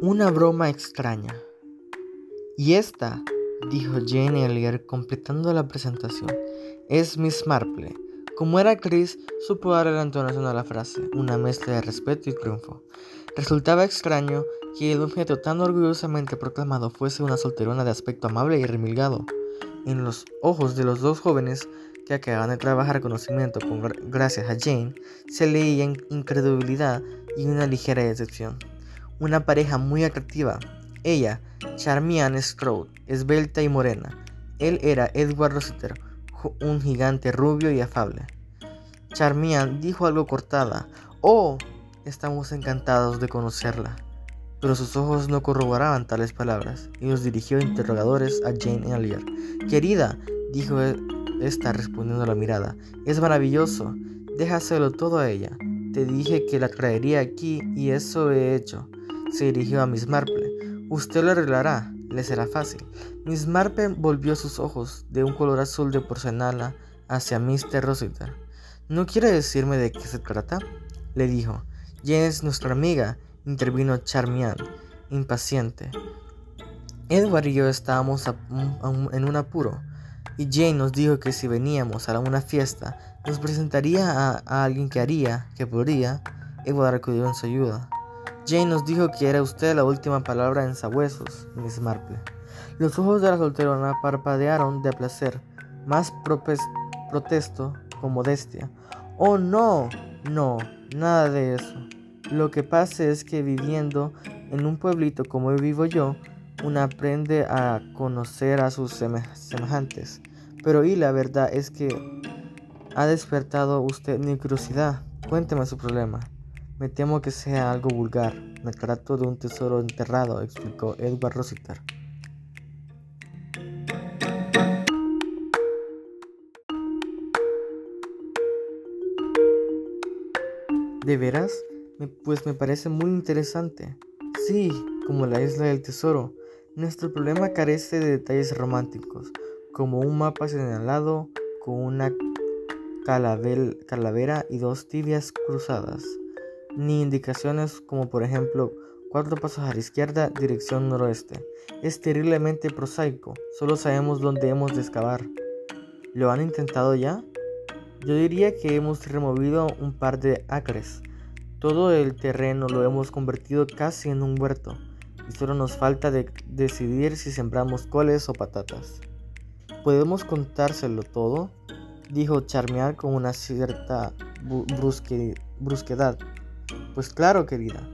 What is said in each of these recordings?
Una broma extraña. Y esta, dijo Jane Elliot completando la presentación, es Miss Marple. Como era Chris, supo darle la entonación a la frase, una mezcla de respeto y triunfo. Resultaba extraño que el objeto tan orgullosamente proclamado fuese una solterona de aspecto amable y remilgado. En los ojos de los dos jóvenes que acababan de trabajar conocimiento con gracias a Jane, se leía incredulidad y una ligera decepción una pareja muy atractiva. Ella, Charmian Stroud, esbelta y morena. Él era Edward Rossiter, un gigante rubio y afable. Charmian dijo algo cortada. Oh, estamos encantados de conocerla. Pero sus ojos no corroboraban tales palabras y los dirigió interrogadores a Jane Elliot. Querida, dijo e-, esta respondiendo a la mirada, es maravilloso. Déjaselo todo a ella. Te dije que la traería aquí y eso he hecho se dirigió a Miss Marple. Usted lo arreglará, le será fácil. Miss Marple volvió sus ojos de un color azul de porcelana hacia Mr. Rossiter. ¿No quiere decirme de qué se trata? le dijo. Jane es nuestra amiga, intervino Charmian, impaciente. Edward y yo estábamos en un apuro, y Jane nos dijo que si veníamos a una fiesta, nos presentaría a, a alguien que haría, que podría. Edward acudió en su ayuda. Jane nos dijo que era usted la última palabra en sabuesos, Miss Marple. Los ojos de la solterona parpadearon de placer, más protesto con modestia. Oh, no, no, nada de eso. Lo que pasa es que viviendo en un pueblito como vivo yo, uno aprende a conocer a sus semejantes. Pero y la verdad es que ha despertado usted mi curiosidad. Cuénteme su problema. Me temo que sea algo vulgar. Me trato de un tesoro enterrado, explicó Edward Rossiter. ¿De veras? pues me parece muy interesante. Sí, como la isla del tesoro. Nuestro problema carece de detalles románticos, como un mapa señalado con una calavera y dos tibias cruzadas ni indicaciones como por ejemplo cuatro pasos a la izquierda, dirección noroeste. Es terriblemente prosaico, solo sabemos dónde hemos de excavar. ¿Lo han intentado ya? Yo diría que hemos removido un par de acres. Todo el terreno lo hemos convertido casi en un huerto y solo nos falta de decidir si sembramos coles o patatas. ¿Podemos contárselo todo? Dijo Charmear con una cierta brusquedad. Pues claro, querida.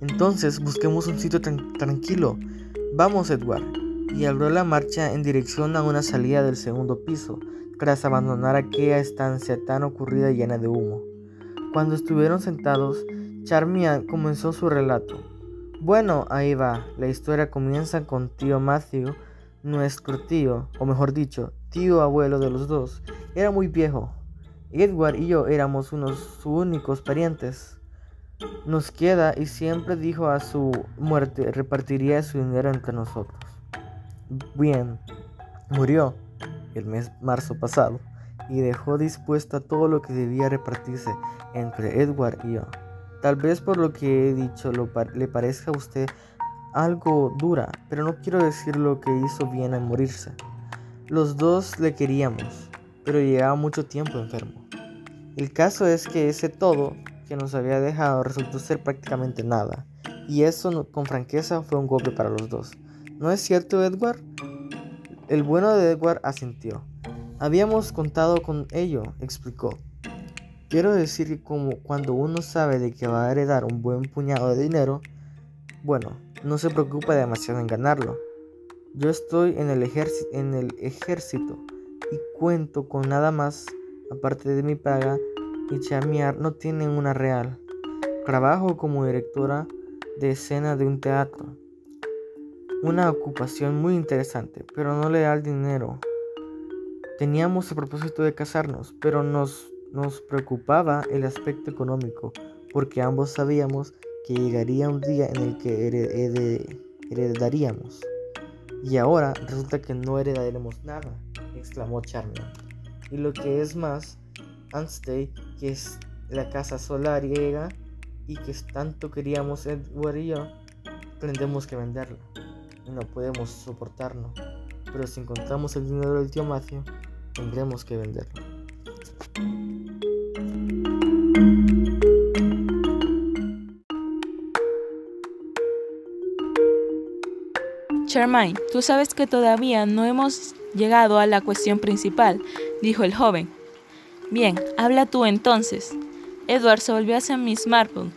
Entonces busquemos un sitio tranquilo. Vamos, Edward. Y abrió la marcha en dirección a una salida del segundo piso, tras abandonar aquella estancia tan ocurrida y llena de humo. Cuando estuvieron sentados, Charmian comenzó su relato. Bueno, ahí va. La historia comienza con tío Matthew, nuestro tío, o mejor dicho, tío abuelo de los dos. Era muy viejo. Edward y yo éramos unos únicos parientes nos queda y siempre dijo a su muerte repartiría su dinero entre nosotros. Bien, murió el mes marzo pasado y dejó dispuesta todo lo que debía repartirse entre Edward y yo. Tal vez por lo que he dicho le parezca a usted algo dura, pero no quiero decir lo que hizo bien al morirse. Los dos le queríamos, pero llevaba mucho tiempo enfermo. El caso es que ese todo que nos había dejado resultó ser prácticamente nada, y eso con franqueza fue un golpe para los dos. ¿No es cierto, Edward? El bueno de Edward asintió. Habíamos contado con ello, explicó. Quiero decir que como cuando uno sabe de que va a heredar un buen puñado de dinero, bueno, no se preocupa demasiado en ganarlo. Yo estoy en el, en el ejército y cuento con nada más, aparte de mi paga, y Chamiar no tienen una real. Trabajo como directora de escena de un teatro. Una ocupación muy interesante, pero no le da el dinero. Teníamos el propósito de casarnos, pero nos, nos preocupaba el aspecto económico, porque ambos sabíamos que llegaría un día en el que heredaríamos. Y ahora resulta que no heredaremos nada, exclamó Charmian. Y lo que es más, Anstey, que es la casa solariega y que tanto queríamos Edward y yo, tendremos que venderla no podemos soportarlo. Pero si encontramos el dinero del tío Matthew, tendremos que venderlo. Charmaine, tú sabes que todavía no hemos llegado a la cuestión principal, dijo el joven. Bien, habla tú entonces. Edward se volvió hacia Miss Marple.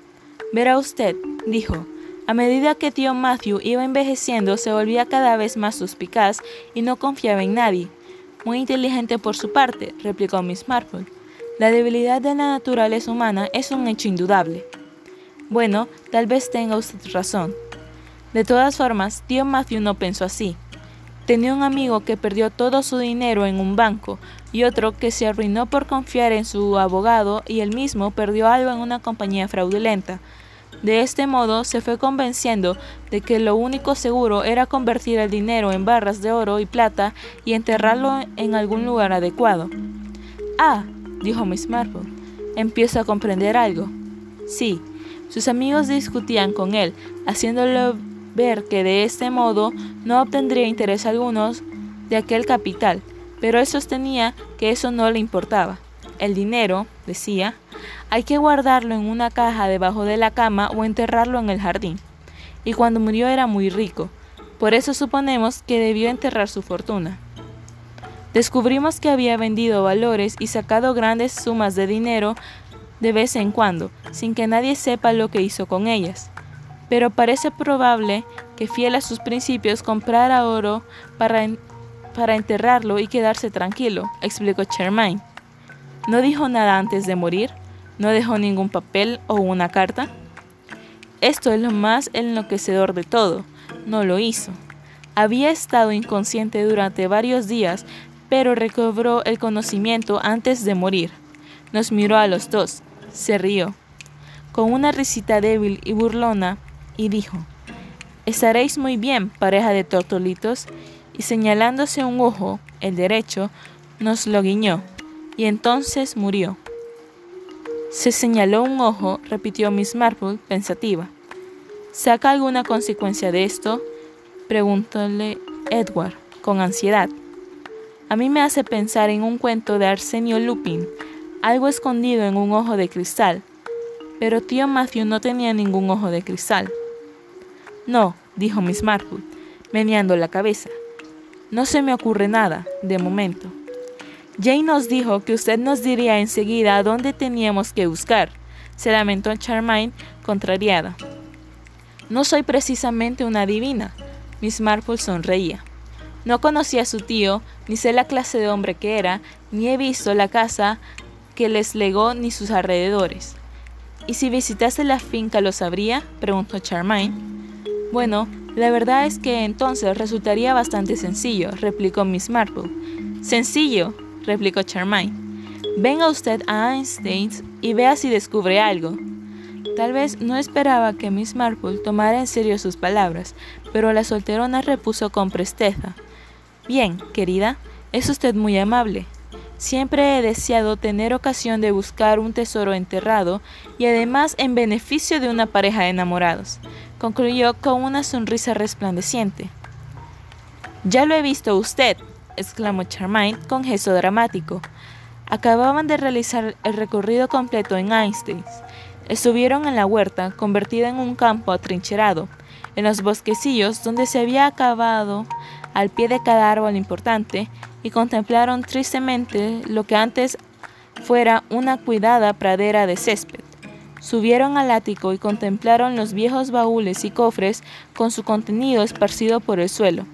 Verá usted, dijo. A medida que tío Matthew iba envejeciendo, se volvía cada vez más suspicaz y no confiaba en nadie. Muy inteligente por su parte, replicó Miss Marple. La debilidad de la naturaleza humana es un hecho indudable. Bueno, tal vez tenga usted razón, de todas formas, tío Matthew no pensó así. Tenía un amigo que perdió todo su dinero en un banco y otro que se arruinó por confiar en su abogado y él mismo perdió algo en una compañía fraudulenta. De este modo se fue convenciendo de que lo único seguro era convertir el dinero en barras de oro y plata y enterrarlo en algún lugar adecuado. Ah, dijo Miss Marple, empiezo a comprender algo. Sí, sus amigos discutían con él, haciéndolo ver que de este modo no obtendría interés alguno de aquel capital, pero él sostenía que eso no le importaba. El dinero, decía, hay que guardarlo en una caja debajo de la cama o enterrarlo en el jardín. Y cuando murió era muy rico, por eso suponemos que debió enterrar su fortuna. Descubrimos que había vendido valores y sacado grandes sumas de dinero de vez en cuando, sin que nadie sepa lo que hizo con ellas pero parece probable que fiel a sus principios comprara oro para, para enterrarlo y quedarse tranquilo, explicó Charmaine. ¿No dijo nada antes de morir? ¿No dejó ningún papel o una carta? Esto es lo más enloquecedor de todo. No lo hizo. Había estado inconsciente durante varios días, pero recobró el conocimiento antes de morir. Nos miró a los dos. Se rió. Con una risita débil y burlona, y dijo, Estaréis muy bien, pareja de tortolitos, y señalándose un ojo, el derecho, nos lo guiñó, y entonces murió. Se señaló un ojo, repitió Miss Marple, pensativa. ¿Saca alguna consecuencia de esto? preguntóle Edward, con ansiedad. A mí me hace pensar en un cuento de Arsenio Lupin, algo escondido en un ojo de cristal, pero tío Matthew no tenía ningún ojo de cristal. No, dijo Miss Marple, meneando la cabeza. No se me ocurre nada, de momento. Jane nos dijo que usted nos diría enseguida dónde teníamos que buscar, se lamentó Charmaine, contrariada. No soy precisamente una divina. Miss Marple sonreía. No conocí a su tío, ni sé la clase de hombre que era, ni he visto la casa que les legó ni sus alrededores. ¿Y si visitase la finca lo sabría? preguntó Charmaine. Bueno, la verdad es que entonces resultaría bastante sencillo, replicó Miss Marple. Sencillo, replicó Charmaine. Venga usted a Einstein y vea si descubre algo. Tal vez no esperaba que Miss Marple tomara en serio sus palabras, pero la solterona repuso con presteza. Bien, querida, es usted muy amable. Siempre he deseado tener ocasión de buscar un tesoro enterrado y además en beneficio de una pareja de enamorados concluyó con una sonrisa resplandeciente. Ya lo he visto usted, exclamó Charmaine con gesto dramático. Acababan de realizar el recorrido completo en Einstein. Estuvieron en la huerta, convertida en un campo atrincherado, en los bosquecillos donde se había acabado al pie de cada árbol importante, y contemplaron tristemente lo que antes fuera una cuidada pradera de césped. Subieron al ático y contemplaron los viejos baúles y cofres con su contenido esparcido por el suelo.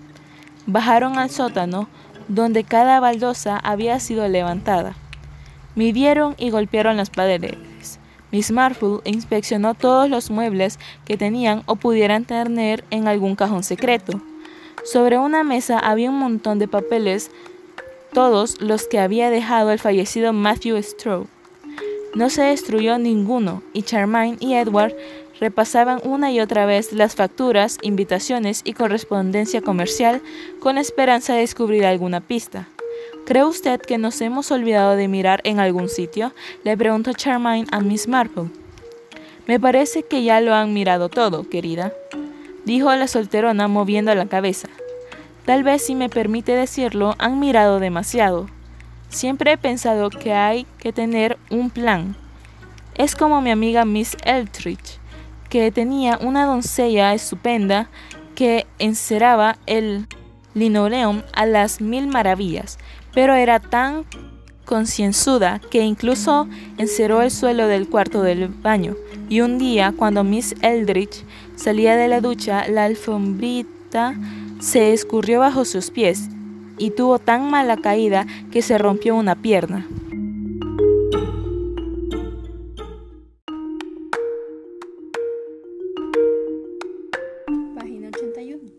Bajaron al sótano, donde cada baldosa había sido levantada. Midieron y golpearon las paredes. Miss Marple inspeccionó todos los muebles que tenían o pudieran tener en algún cajón secreto. Sobre una mesa había un montón de papeles, todos los que había dejado el fallecido Matthew Stroke. No se destruyó ninguno y Charmaine y Edward repasaban una y otra vez las facturas, invitaciones y correspondencia comercial con esperanza de descubrir alguna pista. ¿Cree usted que nos hemos olvidado de mirar en algún sitio? Le preguntó Charmaine a Miss Marple. Me parece que ya lo han mirado todo, querida. dijo la solterona moviendo la cabeza. Tal vez si me permite decirlo, han mirado demasiado. Siempre he pensado que hay que tener un plan. Es como mi amiga Miss Eltrich, que tenía una doncella estupenda que enceraba el linoleum a las mil maravillas, pero era tan concienzuda que incluso encerró el suelo del cuarto del baño. Y un día, cuando Miss Eldridge salía de la ducha, la alfombrita se escurrió bajo sus pies y tuvo tan mala caída que se rompió una pierna. Página 81.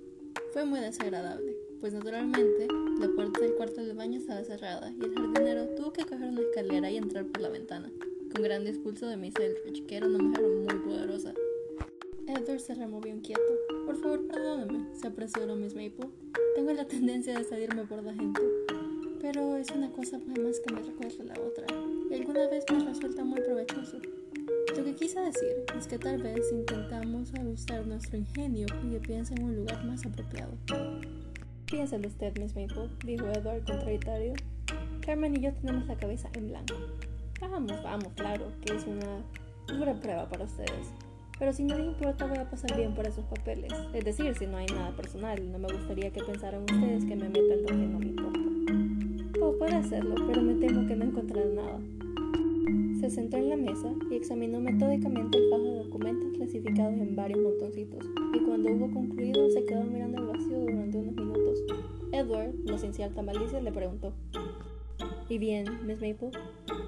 Fue muy desagradable, pues naturalmente la puerta del cuarto del baño estaba cerrada y el jardinero tuvo que coger una escalera y entrar por la ventana, con gran discurso de Miss Eldridge, que era una mujer muy poderosa. Edward se removió inquieto. Por favor, perdóname, se apresuró Miss Maple. Tengo la tendencia de salirme por la gente. Pero es una cosa más que me recuerda la otra. Y alguna vez me resulta muy provechoso. Lo que quise decir es que tal vez intentamos ajustar nuestro ingenio y que piense en un lugar más apropiado. Piénselo usted, Miss Maple, dijo Edward contradictorio. Carmen y yo tenemos la cabeza en blanco. Vamos, vamos, claro, que es una dura prueba para ustedes. Pero si no les importa, voy a pasar bien por esos papeles. Es decir, si no hay nada personal, no me gustaría que pensaran ustedes que me meto en donde no me importa. Oh, puede hacerlo, pero me temo que no encontraré nada. Se sentó en la mesa y examinó metódicamente el fajo de documentos clasificados en varios montoncitos, y cuando hubo concluido se quedó mirando el vacío durante unos minutos. Edward, no sin cierta malicia, le preguntó: ¿Y bien, Miss Maple?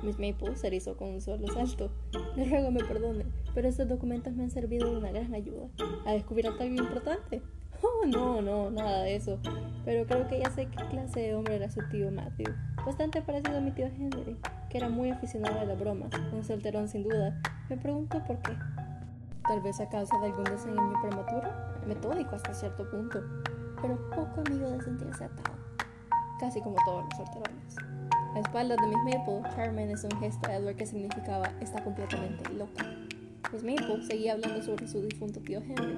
Miss Maple se erizó con un solo salto. Le ruego me perdone, pero estos documentos me han servido de una gran ayuda. ¿Ha descubierto algo importante? Oh, no, no, nada de eso. Pero creo que ya sé qué clase de hombre era su tío Matthew. Bastante parecido a mi tío Henry, que era muy aficionado a las bromas, un solterón sin duda. Me pregunto por qué. Tal vez a causa de algún desengaño prematuro, metódico hasta cierto punto, pero poco amigo de sentirse atado. Casi como todos los solterones. A espaldas de Miss Maple, Charmaine hizo un gesto a Edward que significaba está completamente loca. Miss Maple seguía hablando sobre su difunto tío Henry.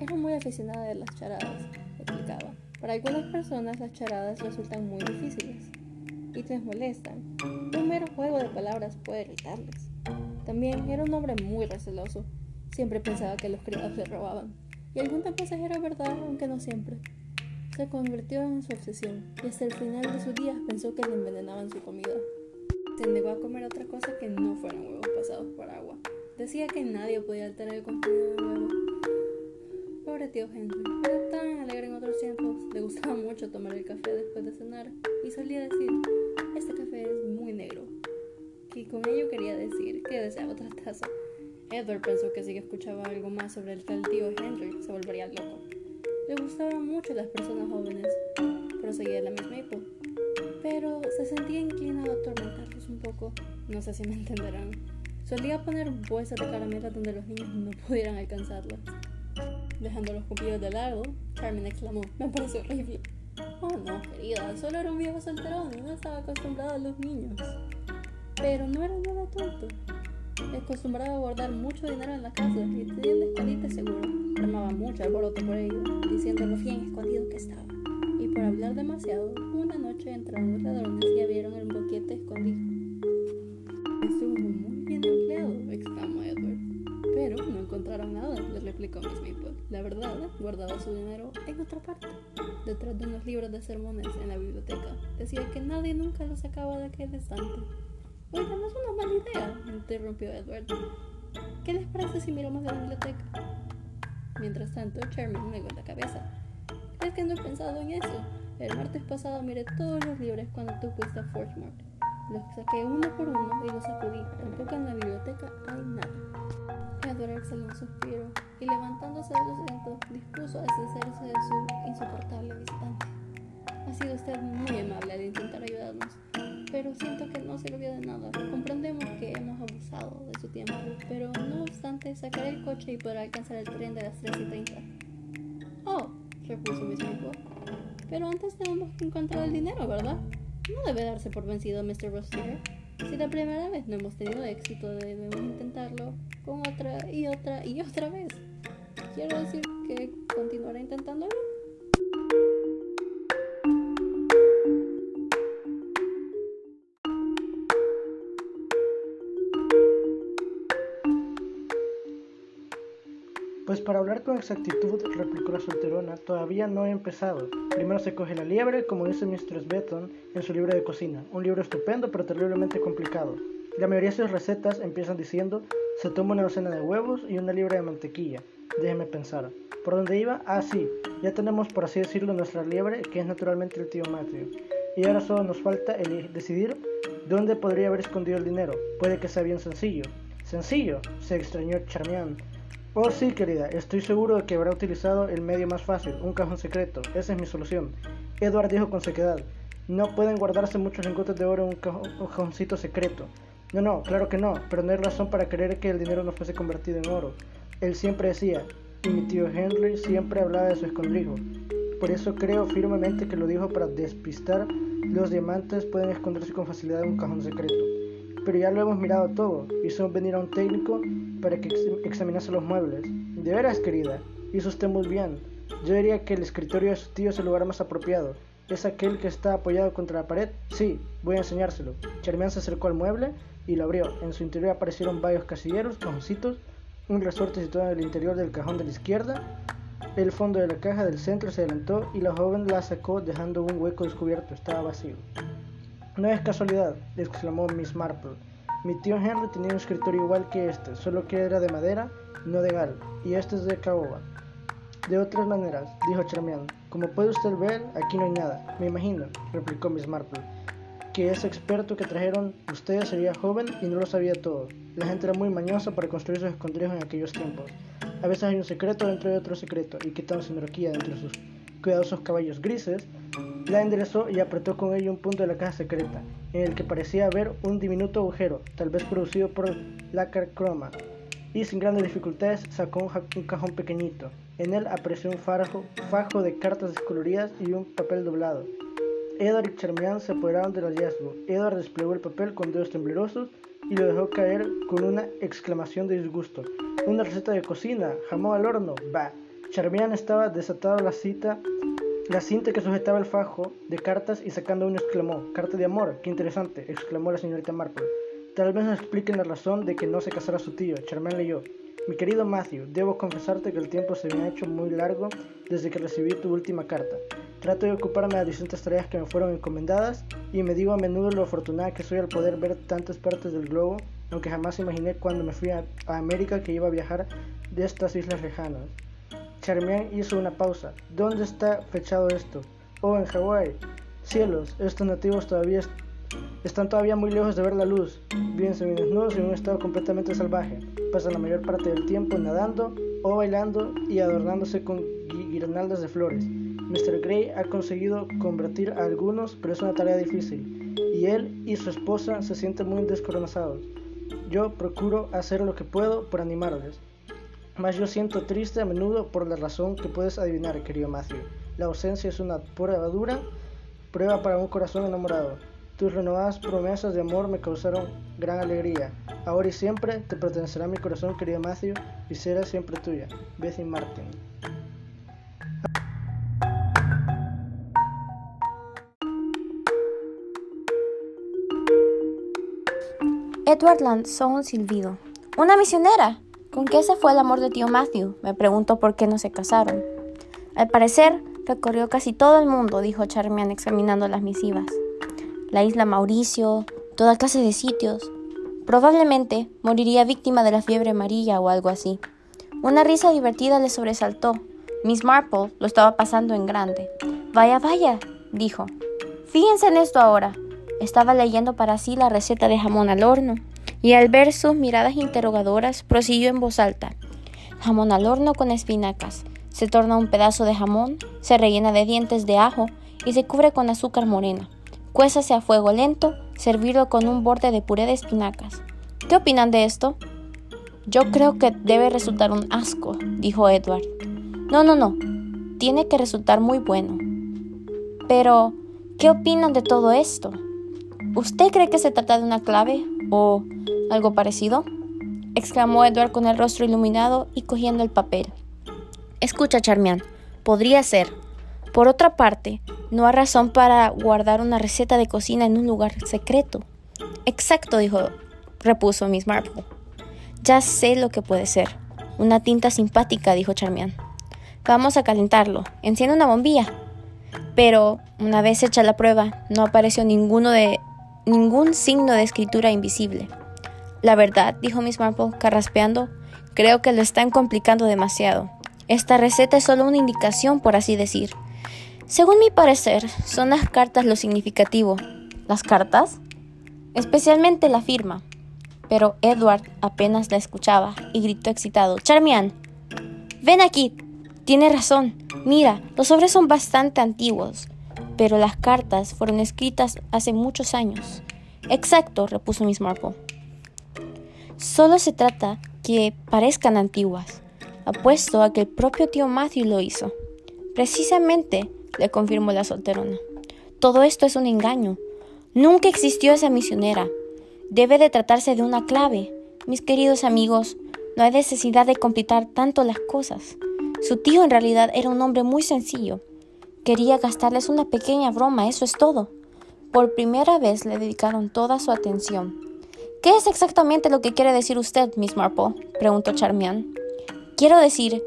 Era muy aficionada de las charadas, explicaba. Para algunas personas las charadas resultan muy difíciles y les molestan. Un mero juego de palabras puede irritarles. También era un hombre muy receloso. Siempre pensaba que los criados le robaban. Y algunas veces era verdad, aunque no siempre. Se convirtió en su obsesión y hasta el final de sus días pensó que le envenenaban su comida. Se negó a comer otra cosa que no fueran huevos pasados por agua. Decía que nadie podía alterar el contenido del huevo. Pobre tío Henry, era tan alegre en otros tiempos, le gustaba mucho tomar el café después de cenar y solía decir, este café es muy negro. Y con ello quería decir que deseaba otra taza. Edward pensó que si escuchaba algo más sobre el tal tío Henry, se volvería loco. Le gustaban mucho las personas jóvenes, proseguía la misma Maple, pero se sentía inclinado a atormentarlos un poco. No sé si me entenderán. Solía poner bolsas de caramelas donde los niños no pudieran alcanzarlas. Dejando los cumplidos de lado, Carmen exclamó: Me parece horrible. Oh, no, querida, solo era un viejo solterón, no estaba acostumbrado a los niños. Pero no era nada tonto. Acostumbraba a guardar mucho dinero en la casa y tenía un escondite seguro. Armaba mucho alboroto por ello, diciendo lo bien escondido que estaba. Y por hablar demasiado, una noche entraron los ladrones y abrieron el boquete escondido. Estuvo encontraron nada, le replicó Miss Maple. La verdad, guardaba su dinero en otra parte, detrás de unos libros de sermones en la biblioteca. Decía que nadie nunca lo sacaba de aquel estante. Oiga, no es una mala idea, interrumpió Edward. ¿Qué les parece si miramos la biblioteca? Mientras tanto, Charmin negó la cabeza. Es que no he pensado en eso. El martes pasado miré todos los libros cuando tú fuiste a Fortmore. Los saqué uno por uno y los sacudí. Tampoco en la biblioteca hay nada. Edward exhaló un suspiro y levantándose del asiento dispuso a deshacerse de su insoportable visitante. Ha sido usted muy amable al intentar ayudarnos, pero siento que no sirvió de nada. Comprendemos que hemos abusado de su tiempo, pero no obstante, sacaré el coche y podrá alcanzar el tren de las 3 y 30. Oh, repuso Miss Maple. Pero antes tenemos que encontrar el dinero, ¿verdad? No debe darse por vencido, Mr. Rostiger. Si la primera vez no hemos tenido éxito, debemos intentarlo con otra y otra y otra vez. Quiero decir que continuará intentándolo. Pues para hablar con exactitud, replicó la solterona, todavía no he empezado. Primero se coge la liebre, como dice Mistress Betton en su libro de cocina. Un libro estupendo, pero terriblemente complicado. La mayoría de sus recetas empiezan diciendo, se toma una docena de huevos y una libra de mantequilla. Déjeme pensar. ¿Por dónde iba? Ah, sí. Ya tenemos, por así decirlo, nuestra liebre, que es naturalmente el tío Matthew. Y ahora solo nos falta el decidir dónde podría haber escondido el dinero. Puede que sea bien sencillo. ¿Sencillo? Se extrañó Charmian. Oh sí, querida, estoy seguro de que habrá utilizado el medio más fácil, un cajón secreto. Esa es mi solución. Edward dijo con sequedad. No pueden guardarse muchos lingotes de oro en un, cajoncito secreto. No, no, claro que no, pero no hay razón para creer que el dinero no fuese convertido en oro. Él siempre decía, y mi tío Henry siempre hablaba de su escondrijo. Por eso creo firmemente que lo dijo para despistar. Los diamantes pueden esconderse con facilidad en un cajón secreto pero ya lo hemos mirado todo. Hizo venir a un técnico para que examinase los muebles. De veras, querida, hizo usted muy bien. Yo diría que el escritorio de su tío es el lugar más apropiado. ¿Es aquel que está apoyado contra la pared? Sí, voy a enseñárselo. Charmian se acercó al mueble y lo abrió. En su interior aparecieron varios casilleros, cajoncitos, un resorte situado en el interior del cajón de la izquierda. El fondo de la caja del centro se adelantó y la joven la sacó dejando un hueco descubierto. Estaba vacío. No es casualidad, exclamó Miss Marple. Mi tío Henry tenía un escritorio igual que este, solo que era de madera, no de gal, y este es de caoba. De otras maneras, dijo Charmian, como puede usted ver, aquí no hay nada. Me imagino, replicó Miss Marple, que ese experto que trajeron ustedes sería joven y no lo sabía todo. La gente era muy mañosa para construir sus escondrijos en aquellos tiempos. A veces hay un secreto dentro de otro secreto, y quitando su energía entre sus cuidadosos caballos grises, la enderezó y apretó con ello un punto de la caja secreta, en el que parecía haber un diminuto agujero, tal vez producido por lácar croma, y sin grandes dificultades sacó un, cajón pequeñito. En él apareció un fajo, fajo de cartas descoloridas y un papel doblado. Edward y Charmian se apoderaron del hallazgo. Edward desplegó el papel con dedos temblorosos y lo dejó caer con una exclamación de disgusto. Una receta de cocina, jamón al horno, bah. Charmian estaba desatado la cita la cinta que sujetaba el fajo de cartas y sacando uno exclamó, carta de amor, qué interesante, exclamó la señorita Marple. Tal vez nos expliquen la razón de que no se casara su tío. Charmaine leyó. Mi querido Matthew, debo confesarte que el tiempo se me ha hecho muy largo desde que recibí tu última carta. Trato de ocuparme de distintas tareas que me fueron encomendadas y me digo a menudo lo afortunada que soy al poder ver tantas partes del globo, aunque jamás imaginé cuando me fui a, a América que iba a viajar de estas islas lejanas. Charmian hizo una pausa. ¿Dónde está fechado esto? Oh, en Hawái. Cielos, estos nativos todavía están todavía muy lejos de ver la luz. Viven desnudos y en un estado completamente salvaje. Pasan la mayor parte del tiempo nadando o bailando y adornándose con guirnaldas de flores. Mr. Gray ha conseguido convertir a algunos, pero es una tarea difícil. Y él y su esposa se sienten muy descoronados. Yo procuro hacer lo que puedo por animarles. Mas yo siento triste a menudo por la razón que puedes adivinar, querido Matthew. La ausencia es una prueba dura, prueba para un corazón enamorado. Tus renovadas promesas de amor me causaron gran alegría. Ahora y siempre te pertenecerá mi corazón, querido Matthew, y será siempre tuya. Betty Martin. Edward lanzó un silbido. ¡Una misionera! ¿Con qué se fue el amor de tío Matthew? Me preguntó por qué no se casaron. Al parecer, recorrió casi todo el mundo, dijo Charmian examinando las misivas. La isla Mauricio, toda clase de sitios. Probablemente moriría víctima de la fiebre amarilla o algo así. Una risa divertida le sobresaltó. Miss Marple lo estaba pasando en grande. Vaya, vaya, dijo. Fíjense en esto ahora. Estaba leyendo para sí la receta de jamón al horno y al ver sus miradas interrogadoras prosiguió en voz alta. Jamón al horno con espinacas. Se torna un pedazo de jamón, se rellena de dientes de ajo y se cubre con azúcar morena. Cuésase a fuego lento, servido con un borde de puré de espinacas. ¿Qué opinan de esto? Yo creo que debe resultar un asco, dijo Edward. No, no, no. Tiene que resultar muy bueno. Pero, ¿qué opinan de todo esto? ¿Usted cree que se trata de una clave o algo parecido? exclamó Edward con el rostro iluminado y cogiendo el papel. Escucha, Charmian, podría ser. Por otra parte, no hay razón para guardar una receta de cocina en un lugar secreto. Exacto, dijo, repuso Miss Marple. Ya sé lo que puede ser. Una tinta simpática, dijo Charmian. Vamos a calentarlo. Enciende una bombilla. Pero, una vez hecha la prueba, no apareció ninguno de ningún signo de escritura invisible. La verdad, dijo Miss Marple, carraspeando, creo que lo están complicando demasiado. Esta receta es solo una indicación, por así decir. Según mi parecer, son las cartas lo significativo. ¿Las cartas? Especialmente la firma. Pero Edward apenas la escuchaba y gritó excitado. Charmian, ven aquí. Tiene razón. Mira, los sobres son bastante antiguos, pero las cartas fueron escritas hace muchos años. Exacto, repuso Miss Marple. Solo se trata que parezcan antiguas. Apuesto a que el propio tío Matthew lo hizo. Precisamente, le confirmó la solterona. Todo esto es un engaño. Nunca existió esa misionera. Debe de tratarse de una clave. Mis queridos amigos, no hay necesidad de complicar tanto las cosas. Su tío en realidad era un hombre muy sencillo. Quería gastarles una pequeña broma, eso es todo. Por primera vez le dedicaron toda su atención. ¿Qué es exactamente lo que quiere decir usted, Miss Marple? preguntó Charmian. Quiero decir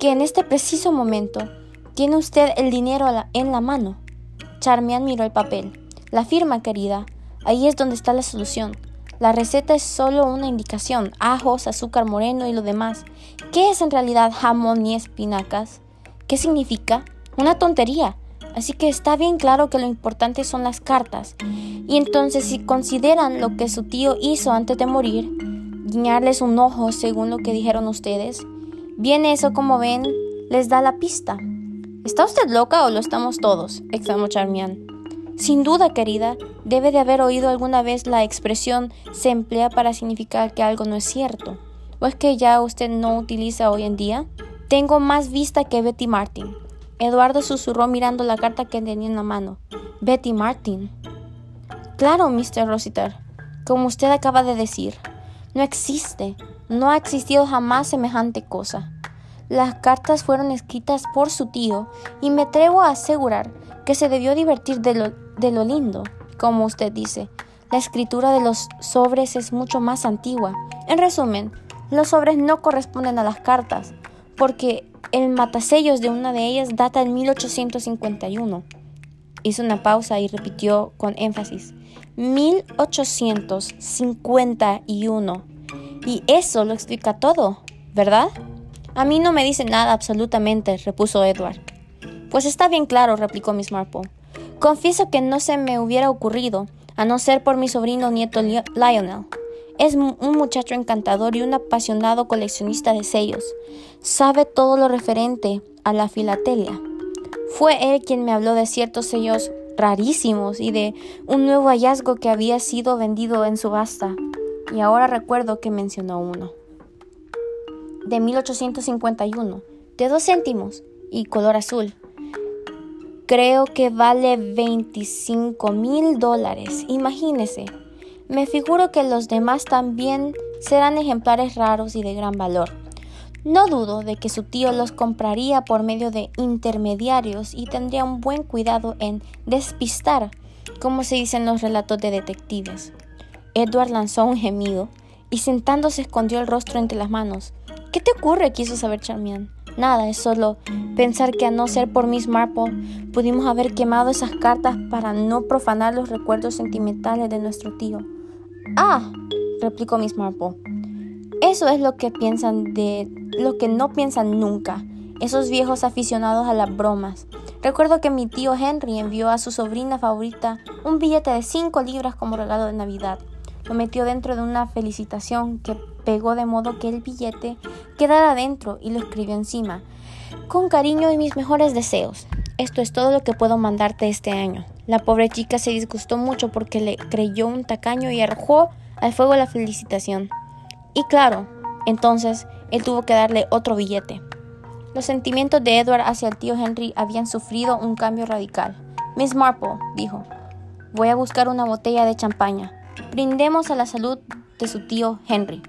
que en este preciso momento tiene usted el dinero en la mano. Charmian miró el papel. La firma, querida. Ahí es donde está la solución. La receta es solo una indicación, ajos, azúcar moreno y lo demás. ¿Qué es en realidad jamón y espinacas? ¿Qué significa? Una tontería. Así que está bien claro que lo importante son las cartas. Y entonces si consideran lo que su tío hizo antes de morir, guiñarles un ojo según lo que dijeron ustedes, bien eso como ven les da la pista. ¿Está usted loca o lo estamos todos? exclamó Charmian. Sin duda, querida, debe de haber oído alguna vez la expresión se emplea para significar que algo no es cierto. ¿O es que ya usted no utiliza hoy en día? Tengo más vista que Betty Martin. Eduardo susurró mirando la carta que tenía en la mano. Betty Martin. Claro, Mr. Rossiter, como usted acaba de decir, no existe, no ha existido jamás semejante cosa. Las cartas fueron escritas por su tío y me atrevo a asegurar que se debió divertir de lo, de lo lindo, como usted dice. La escritura de los sobres es mucho más antigua. En resumen, los sobres no corresponden a las cartas, porque el matasellos de una de ellas data en 1851. Hizo una pausa y repitió con énfasis. 1851. Y eso lo explica todo, ¿verdad? A mí no me dice nada absolutamente, repuso Edward. Pues está bien claro, replicó Miss Marple. Confieso que no se me hubiera ocurrido, a no ser por mi sobrino nieto Lionel. Es un muchacho encantador y un apasionado coleccionista de sellos. Sabe todo lo referente a la filatelia. Fue él quien me habló de ciertos sellos rarísimos y de un nuevo hallazgo que había sido vendido en subasta. Y ahora recuerdo que mencionó uno. De 1851, de dos céntimos y color azul. Creo que vale 25 mil dólares. Imagínese. Me figuro que los demás también serán ejemplares raros y de gran valor. No dudo de que su tío los compraría por medio de intermediarios y tendría un buen cuidado en despistar, como se dice en los relatos de detectives. Edward lanzó un gemido y sentándose escondió el rostro entre las manos. ¿Qué te ocurre? quiso saber Charmian. Nada, es solo pensar que a no ser por Miss Marple, pudimos haber quemado esas cartas para no profanar los recuerdos sentimentales de nuestro tío. Ah, replicó Miss Marple. Eso es lo que piensan de lo que no piensan nunca, esos viejos aficionados a las bromas. Recuerdo que mi tío Henry envió a su sobrina favorita un billete de 5 libras como regalo de Navidad. Lo metió dentro de una felicitación que pegó de modo que el billete quedara dentro y lo escribió encima. Con cariño y mis mejores deseos. Esto es todo lo que puedo mandarte este año. La pobre chica se disgustó mucho porque le creyó un tacaño y arrojó al fuego la felicitación. Y claro, entonces él tuvo que darle otro billete. Los sentimientos de Edward hacia el tío Henry habían sufrido un cambio radical. Miss Marple, dijo, voy a buscar una botella de champaña. Brindemos a la salud de su tío Henry.